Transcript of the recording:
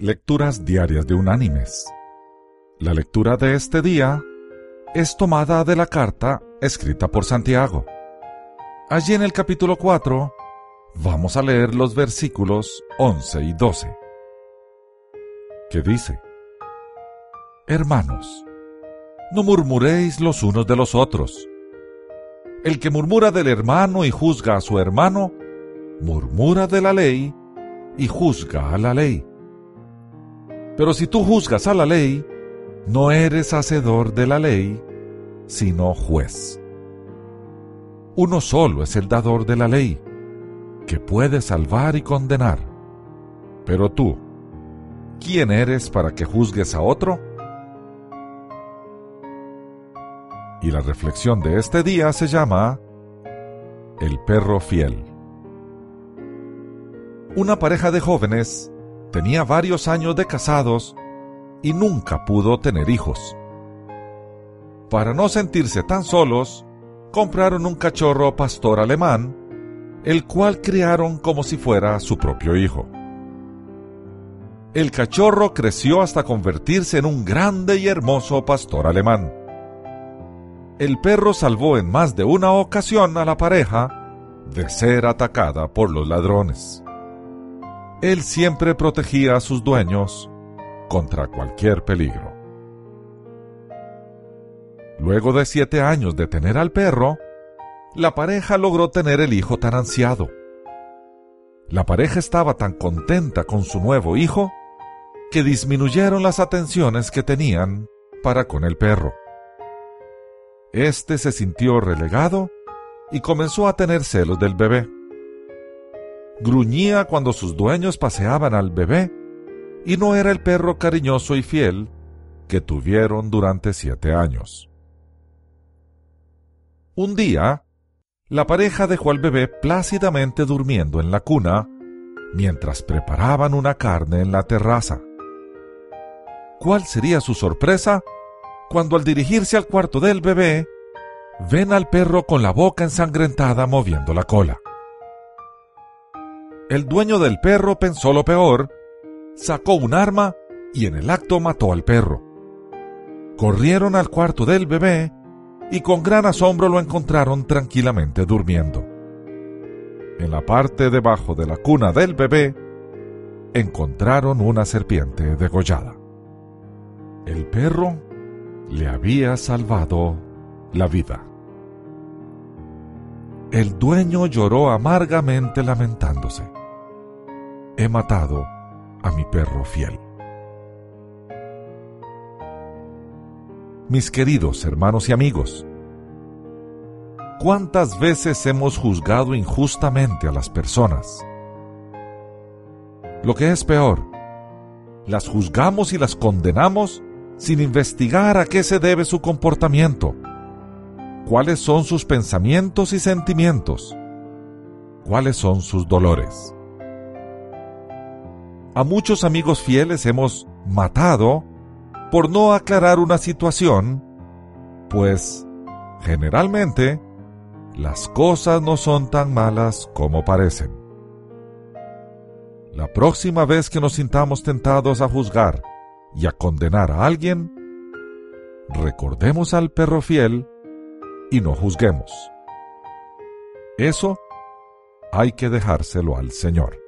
Lecturas Diarias de Unánimes. La lectura de este día es tomada de la carta escrita por Santiago. Allí en el capítulo 4 vamos a leer los versículos 11 y 12, que dice, Hermanos, no murmuréis los unos de los otros. El que murmura del hermano y juzga a su hermano, murmura de la ley y juzga a la ley. Pero si tú juzgas a la ley, no eres hacedor de la ley, sino juez. Uno solo es el dador de la ley, que puede salvar y condenar. Pero tú, ¿quién eres para que juzgues a otro? Y la reflexión de este día se llama El perro fiel. Una pareja de jóvenes tenía varios años de casados y nunca pudo tener hijos. Para no sentirse tan solos, compraron un cachorro pastor alemán, el cual criaron como si fuera su propio hijo. El cachorro creció hasta convertirse en un grande y hermoso pastor alemán. El perro salvó en más de una ocasión a la pareja de ser atacada por los ladrones él siempre protegía a sus dueños contra cualquier peligro. Luego de siete años de tener al perro, la pareja logró tener el hijo tan ansiado. La pareja estaba tan contenta con su nuevo hijo que disminuyeron las atenciones que tenían para con el perro. Este se sintió relegado y comenzó a tener celos del bebé gruñía cuando sus dueños paseaban al bebé y no era el perro cariñoso y fiel que tuvieron durante siete años. Un día, la pareja dejó al bebé plácidamente durmiendo en la cuna mientras preparaban una carne en la terraza. ¿Cuál sería su sorpresa cuando al dirigirse al cuarto del bebé ven al perro con la boca ensangrentada moviendo la cola? El dueño del perro pensó lo peor, sacó un arma y en el acto mató al perro. Corrieron al cuarto del bebé y con gran asombro lo encontraron tranquilamente durmiendo. En la parte debajo de la cuna del bebé encontraron una serpiente degollada. El perro le había salvado la vida. El dueño lloró amargamente lamentándose he matado a mi perro fiel. Mis queridos hermanos y amigos, ¿cuántas veces hemos juzgado injustamente a las personas? Lo que es peor, las juzgamos y las condenamos sin investigar a qué se debe su comportamiento, cuáles son sus pensamientos y sentimientos, cuáles son sus dolores a muchos amigos fieles hemos matado por no aclarar una situación, pues generalmente las cosas no son tan malas como parecen. La próxima vez que nos sintamos tentados a juzgar y a condenar a alguien, recordemos al perro fiel y no juzguemos. Eso hay que dejárselo al Señor.